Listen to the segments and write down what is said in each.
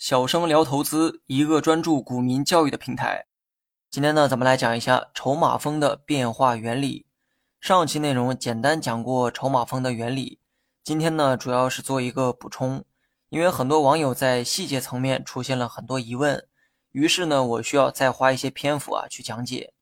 小生聊投资，一个专注股民教育的平台。今天呢，咱们来讲一下筹码峰的变化原理。上期内容简单讲过筹码峰的原理，今天呢，主要是做一个补充。因为很多网友在细节层面出现了很多疑问，于是呢，我需要再花一些篇幅啊去讲解。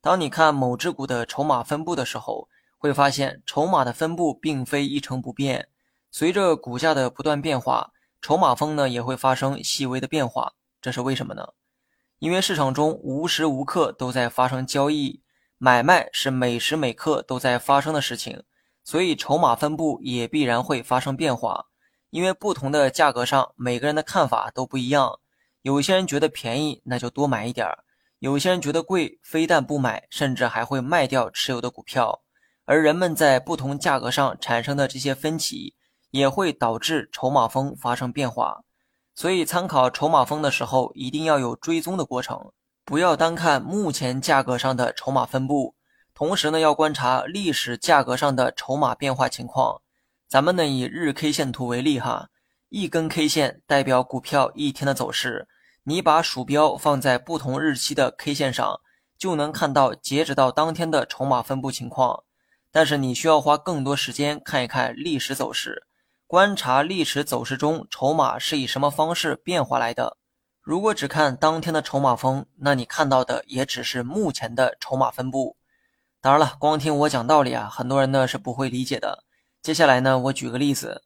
当你看某只股的筹码分布的时候，会发现筹码的分布并非一成不变，随着股价的不断变化。筹码峰呢也会发生细微的变化，这是为什么呢？因为市场中无时无刻都在发生交易，买卖是每时每刻都在发生的事情，所以筹码分布也必然会发生变化。因为不同的价格上，每个人的看法都不一样。有些人觉得便宜，那就多买一点儿；有些人觉得贵，非但不买，甚至还会卖掉持有的股票。而人们在不同价格上产生的这些分歧。也会导致筹码峰发生变化，所以参考筹码峰的时候，一定要有追踪的过程，不要单看目前价格上的筹码分布，同时呢，要观察历史价格上的筹码变化情况。咱们呢，以日 K 线图为例哈，一根 K 线代表股票一天的走势，你把鼠标放在不同日期的 K 线上，就能看到截止到当天的筹码分布情况。但是你需要花更多时间看一看历史走势。观察历史走势中筹码是以什么方式变化来的。如果只看当天的筹码峰，那你看到的也只是目前的筹码分布。当然了，光听我讲道理啊，很多人呢是不会理解的。接下来呢，我举个例子：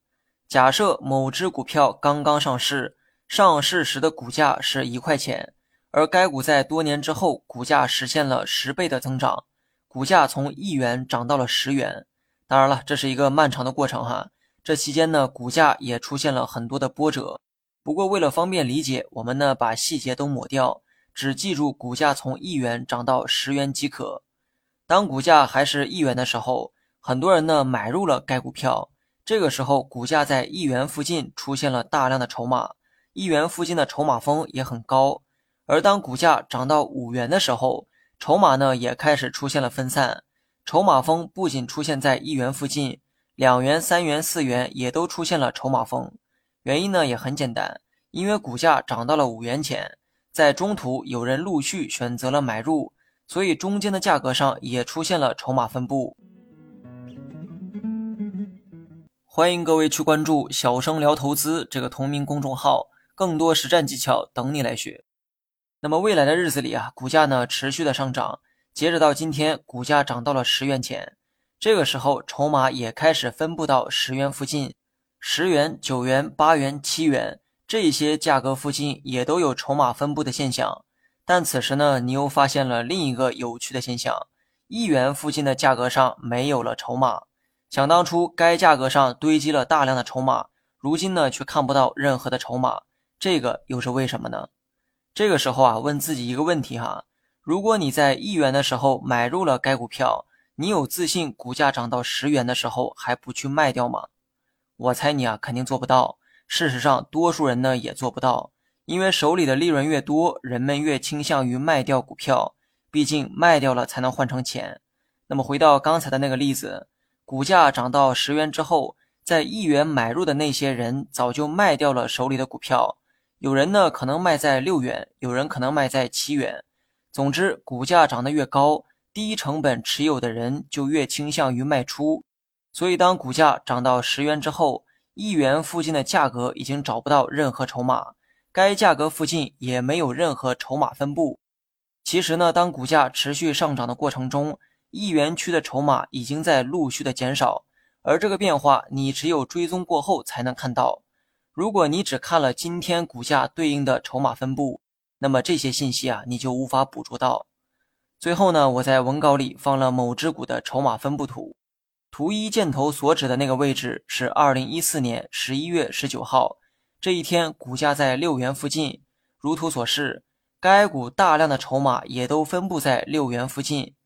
假设某只股票刚刚上市，上市时的股价是一块钱，而该股在多年之后，股价实现了十倍的增长，股价从一元涨到了十元。当然了，这是一个漫长的过程哈。这期间呢，股价也出现了很多的波折。不过为了方便理解，我们呢把细节都抹掉，只记住股价从一元涨到十元即可。当股价还是一元的时候，很多人呢买入了该股票。这个时候，股价在一元附近出现了大量的筹码，一元附近的筹码峰也很高。而当股价涨到五元的时候，筹码呢也开始出现了分散，筹码峰不仅出现在一元附近。两元、三元、四元也都出现了筹码峰，原因呢也很简单，因为股价涨到了五元钱，在中途有人陆续选择了买入，所以中间的价格上也出现了筹码分布。欢迎各位去关注“小生聊投资”这个同名公众号，更多实战技巧等你来学。那么未来的日子里啊，股价呢持续的上涨，截止到今天，股价涨到了十元钱。这个时候，筹码也开始分布到十元附近，十元、九元、八元、七元这些价格附近也都有筹码分布的现象。但此时呢，你又发现了另一个有趣的现象：一元附近的价格上没有了筹码。想当初，该价格上堆积了大量的筹码，如今呢却看不到任何的筹码，这个又是为什么呢？这个时候啊，问自己一个问题哈：如果你在一元的时候买入了该股票，你有自信股价涨到十元的时候还不去卖掉吗？我猜你啊肯定做不到。事实上，多数人呢也做不到，因为手里的利润越多，人们越倾向于卖掉股票。毕竟卖掉了才能换成钱。那么回到刚才的那个例子，股价涨到十元之后，在一元买入的那些人早就卖掉了手里的股票。有人呢可能卖在六元，有人可能卖在七元。总之，股价涨得越高。低成本持有的人就越倾向于卖出，所以当股价涨到十元之后，一元附近的价格已经找不到任何筹码，该价格附近也没有任何筹码分布。其实呢，当股价持续上涨的过程中，一元区的筹码已经在陆续的减少，而这个变化你只有追踪过后才能看到。如果你只看了今天股价对应的筹码分布，那么这些信息啊，你就无法捕捉到。最后呢，我在文稿里放了某只股的筹码分布图，图一箭头所指的那个位置是二零一四年十一月十九号这一天，股价在六元附近。如图所示，该股大量的筹码也都分布在六元附近。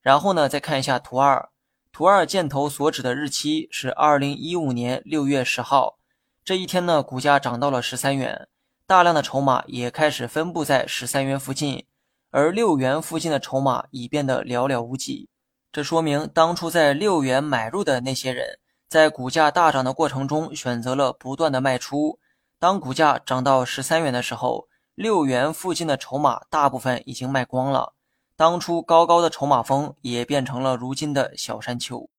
然后呢，再看一下图二，图二箭头所指的日期是二零一五年六月十号这一天呢，股价涨到了十三元，大量的筹码也开始分布在十三元附近。而六元附近的筹码已变得寥寥无几。这说明当初在六元买入的那些人在股价大涨的过程中选择了不断的卖出。当股价涨到十三元的时候六元附近的筹码大部分已经卖光了当初高高的筹码峰也变成了如今的小山丘。